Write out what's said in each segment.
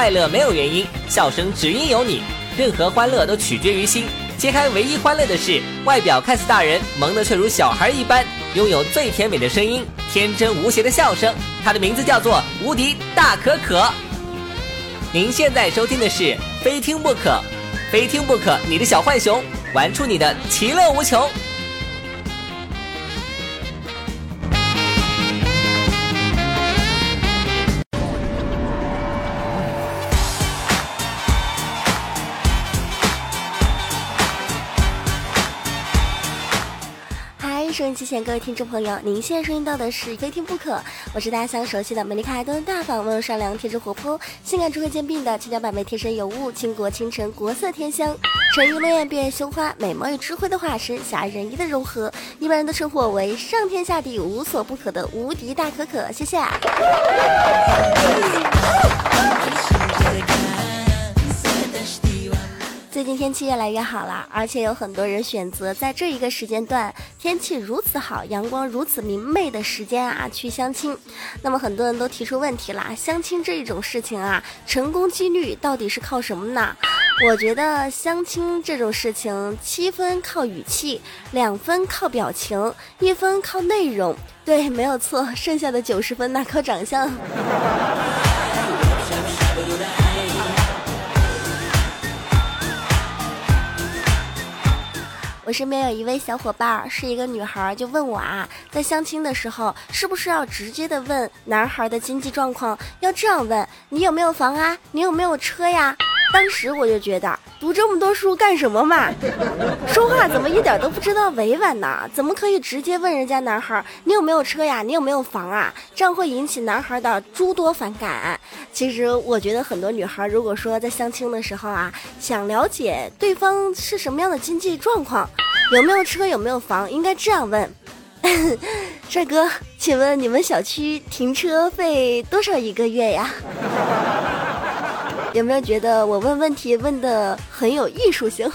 快乐没有原因，笑声只因有你。任何欢乐都取决于心。揭开唯一欢乐的是，外表看似大人，萌的却如小孩一般，拥有最甜美的声音，天真无邪的笑声。他的名字叫做无敌大可可。您现在收听的是《非听不可》，非听不可，你的小浣熊玩出你的其乐无穷。收音机前各位听众朋友，您现在收听到的是《非听不可》，我是大家相熟悉的美丽可爱、端大方、温柔善良、天真活泼、性感智慧兼并的千娇百媚、天生尤物、倾国倾城、国色天香、沉鱼落雁、闭月羞花、美貌与智慧的化身、侠人一的柔和，一般人都称呼我为上天下地无所不可的无敌大可可。谢谢。最近天气越来越好了，而且有很多人选择在这一个时间段，天气如此好、阳光如此明媚的时间啊，去相亲。那么很多人都提出问题啦，相亲这一种事情啊，成功几率到底是靠什么呢？我觉得相亲这种事情，七分靠语气，两分靠表情，一分靠内容。对，没有错，剩下的九十分那靠长相。我身边有一位小伙伴是一个女孩，就问我啊，在相亲的时候是不是要直接的问男孩的经济状况？要这样问，你有没有房啊？你有没有车呀？当时我就觉得读这么多书干什么嘛？说话怎么一点都不知道委婉呢？怎么可以直接问人家男孩你有没有车呀？你有没有房啊？这样会引起男孩的诸多反感。其实我觉得很多女孩如果说在相亲的时候啊，想了解对方是什么样的经济状况，有没有车有没有房，应该这样问：帅哥，请问你们小区停车费多少一个月呀？有没有觉得我问问题问的很有艺术性？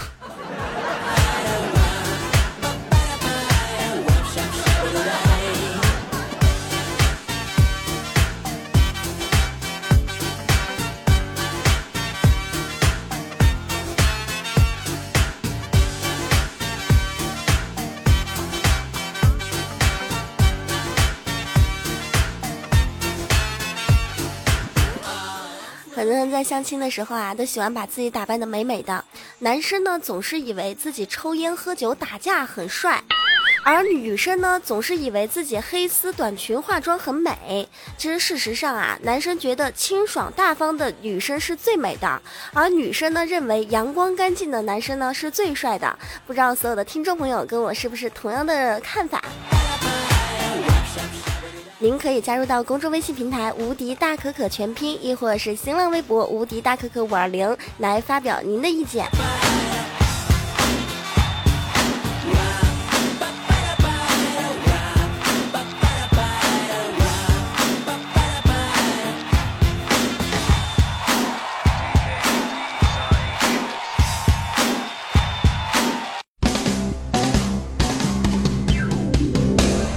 在相亲的时候啊，都喜欢把自己打扮的美美的。男生呢，总是以为自己抽烟喝酒打架很帅，而女生呢，总是以为自己黑丝短裙化妆很美。其实事实上啊，男生觉得清爽大方的女生是最美的，而女生呢，认为阳光干净的男生呢是最帅的。不知道所有的听众朋友跟我是不是同样的看法？您可以加入到公众微信平台“无敌大可可全拼”，亦或是新浪微博“无敌大可可五二零”来发表您的意见。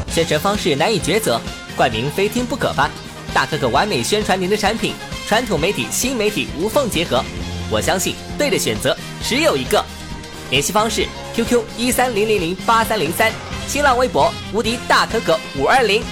宣传方式难以抉择。冠名非听不可吧，大可可完美宣传您的产品，传统媒体、新媒体无缝结合。我相信对的选择只有一个。联系方式：QQ 一三零零零八三零三，新浪微博无敌大可可五二零。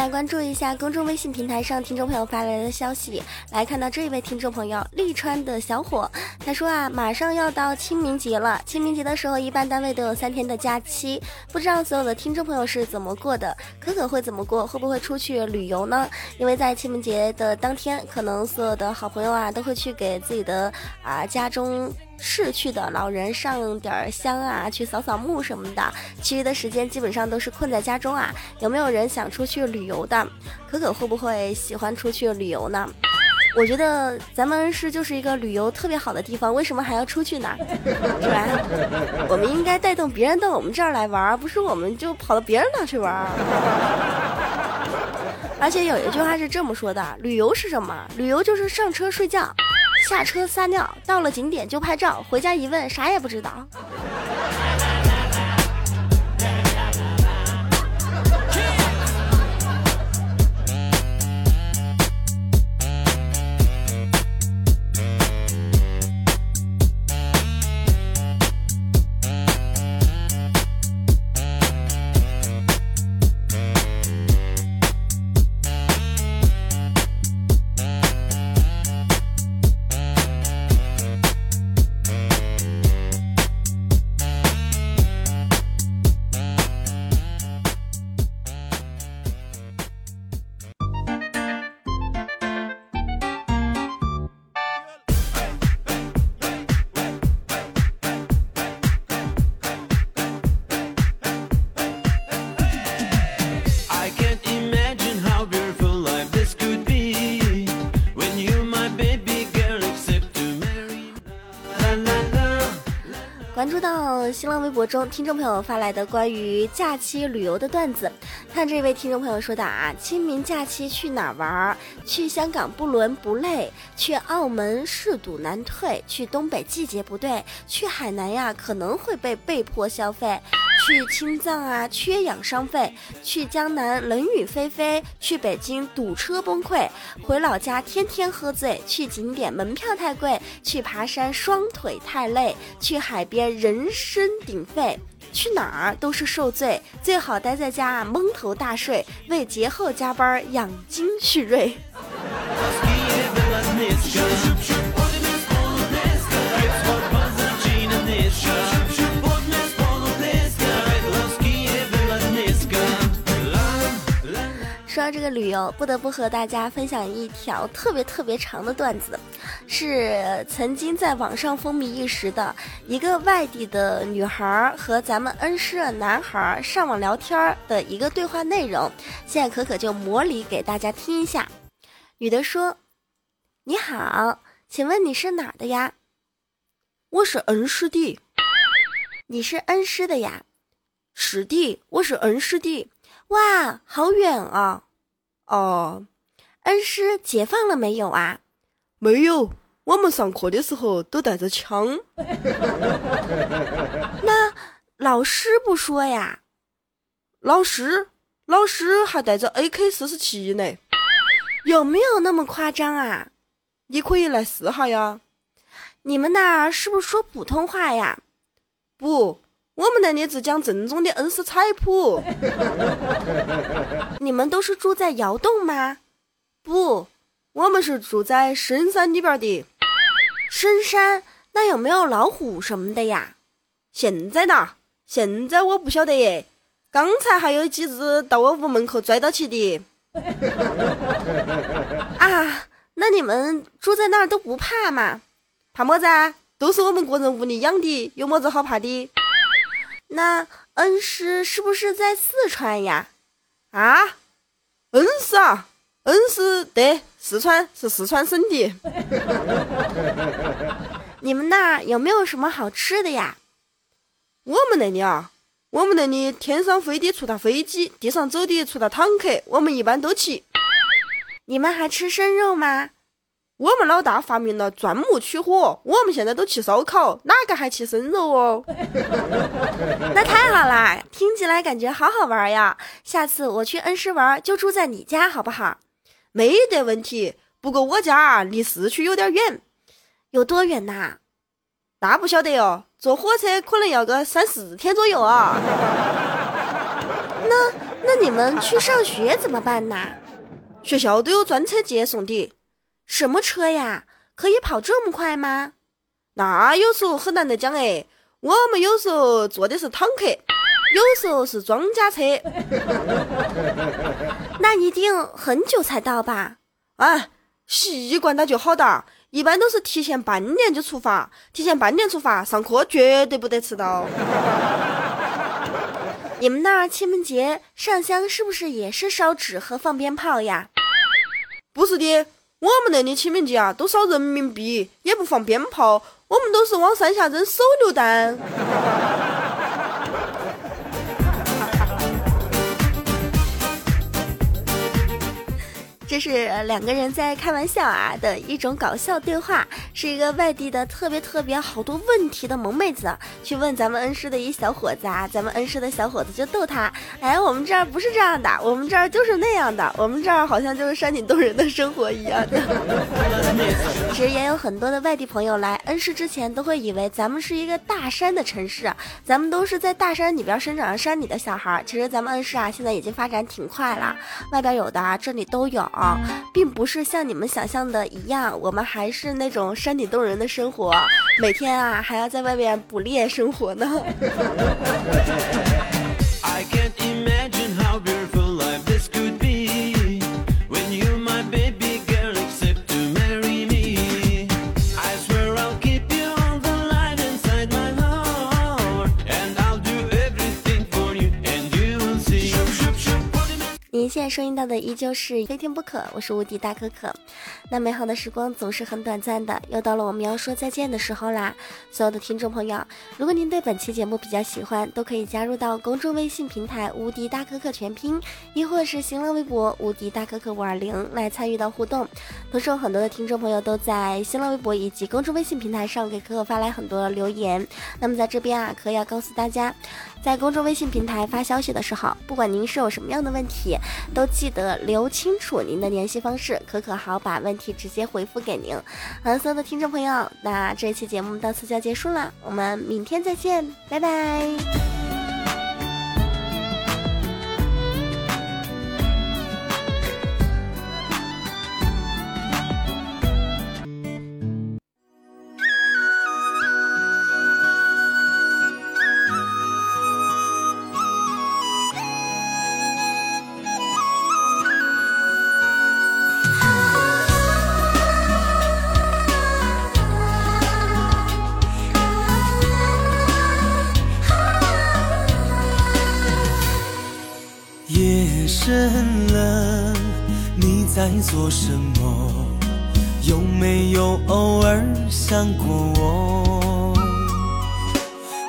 来关注一下公众微信平台上听众朋友发来的消息，来看到这一位听众朋友利川的小伙，他说啊，马上要到清明节了，清明节的时候一般单位都有三天的假期，不知道所有的听众朋友是怎么过的，可可会怎么过，会不会出去旅游呢？因为在清明节的当天，可能所有的好朋友啊都会去给自己的啊家中。逝去的老人上点儿香啊，去扫扫墓什么的，其余的时间基本上都是困在家中啊。有没有人想出去旅游的？可可会不会喜欢出去旅游呢？我觉得咱们是就是一个旅游特别好的地方，为什么还要出去呢？是吧？我们应该带动别人到我们这儿来玩，不是我们就跑到别人那去玩。而且有一句话是这么说的：旅游是什么？旅游就是上车睡觉。下车撒尿，到了景点就拍照，回家一问啥也不知道。关注到新浪微博中听众朋友发来的关于假期旅游的段子，看这位听众朋友说的啊，清明假期去哪儿玩？去香港不伦不类，去澳门是赌难退，去东北季节不对，去海南呀可能会被被迫消费。去青藏啊，缺氧伤肺；去江南冷雨霏霏；去北京堵车崩溃；回老家天天喝醉；去景点门票太贵；去爬山双腿太累；去海边人声鼎沸；去哪儿都是受罪，最好待在家蒙头大睡，为节后加班养精蓄锐。到这个旅游，不得不和大家分享一条特别特别长的段子，是曾经在网上风靡一时的一个外地的女孩和咱们恩施的男孩上网聊天的一个对话内容。现在可可就模拟给大家听一下。女的说：“你好，请问你是哪的呀？我是恩施的。你是恩施的呀？是的，我是恩施的。”哇，好远啊！哦，恩师解放了没有啊？没有，我们上课的时候都带着枪。那老师不说呀？老师，老师还带着 AK 四十七呢。有没有那么夸张啊？你可以来试下呀。你们那儿是不是说普通话呀？不。我们那里只讲正宗的恩施菜谱。你们都是住在窑洞吗？不，我们是住在深山里边的。深山那有没有老虎什么的呀？现在呢？现在我不晓得耶。刚才还有几只到我屋门口拽到起的。啊，那你们住在那儿都不怕嘛？怕么子啊？都是我们个人屋里养的，有么子好怕的？那恩师是不是在四川呀？啊，恩师啊，恩师对，四川是四川省的。你们那儿有没有什么好吃的呀？我们那里啊，我们那里天上飞的除了飞机，地上走的除了坦克，我们一般都骑。你们还吃生肉吗？我们老大发明了钻木取火，我们现在都吃烧烤，哪个还吃生肉哦？那太好啦，听起来感觉好好玩呀！下次我去恩施玩，就住在你家好不好？没得问题。不过我家离市区有点远，有多远呐？那不晓得哟，坐火车可能要个三四天左右啊。那那你们去上学怎么办呢？学校都有专车接送的。什么车呀？可以跑这么快吗？那有时候很难得讲哎。我们有时候坐的是坦克，有时候是装甲车。那一定很久才到吧？啊，习惯了就好哒。一般都是提前半年就出发，提前半年出发上课，绝对不得迟到。你们那儿清明节上香是不是也是烧纸和放鞭炮呀？不是的，我们那里清明节啊，都烧人民币，也不放鞭炮，我们都是往山下扔手榴弹。这是两个人在开玩笑啊的一种搞笑对话，是一个外地的特别特别好多问题的萌妹子去问咱们恩师的一小伙子啊，咱们恩师的小伙子就逗他，哎，我们这儿不是这样的，我们这儿就是那样的，我们这儿好像就是山顶洞人的生活一样的。其实也有很多的外地朋友来恩师之前都会以为咱们是一个大山的城市，咱们都是在大山里边生长山里的小孩。其实咱们恩师啊现在已经发展挺快了，外边有的啊这里都有。啊并不是像你们想象的一样，我们还是那种山顶洞人的生活，每天啊还要在外面捕猎生活呢。收听到的依旧是非听不可，我是无敌大可可。那美好的时光总是很短暂的，又到了我们要说再见的时候啦。所有的听众朋友，如果您对本期节目比较喜欢，都可以加入到公众微信平台“无敌大可可全拼”，亦或是新浪微博“无敌大可可五二零”来参与到互动。同时，有很多的听众朋友都在新浪微博以及公众微信平台上给可可发来很多留言。那么在这边啊，可要告诉大家。在公众微信平台发消息的时候，不管您是有什么样的问题，都都记得留清楚您的联系方式，可可好把问题直接回复给您。好，所有的听众朋友，那这期节目到此就要结束了，我们明天再见，拜拜。在做什么？有没有偶尔想过我？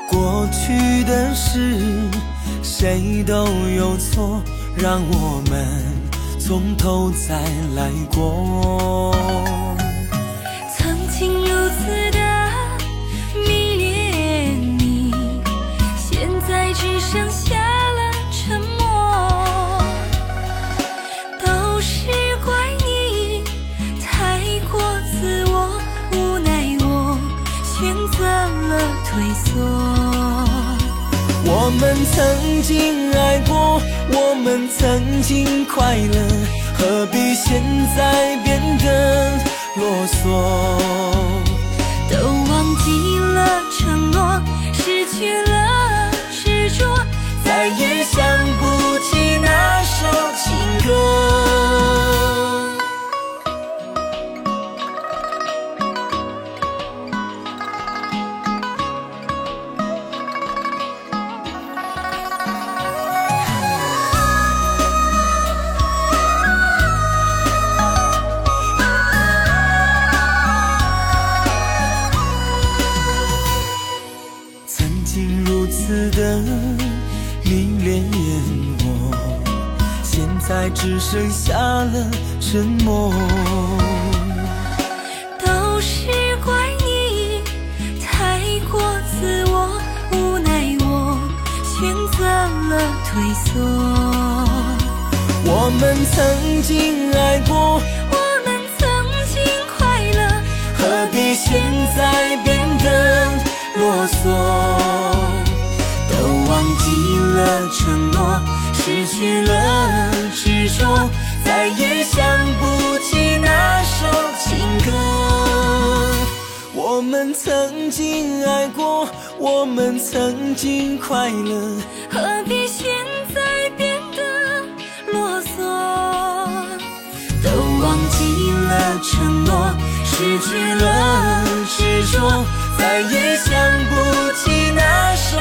过去的事，谁都有错，让我们从头再来过。曾经爱过，我们曾经快乐，何必现在变得啰嗦？都忘记了承诺，失去了执着，再也想只剩下了沉默，都是怪你太过自我，无奈我选择了退缩。我们曾经爱过，我们曾经快乐，何必现在变得啰嗦？了承诺。失去了执着，再也想不起那首情歌。我们曾经爱过，我们曾经快乐，何必现在变得啰嗦？都忘记了承诺，失去了执着，再也想不起那首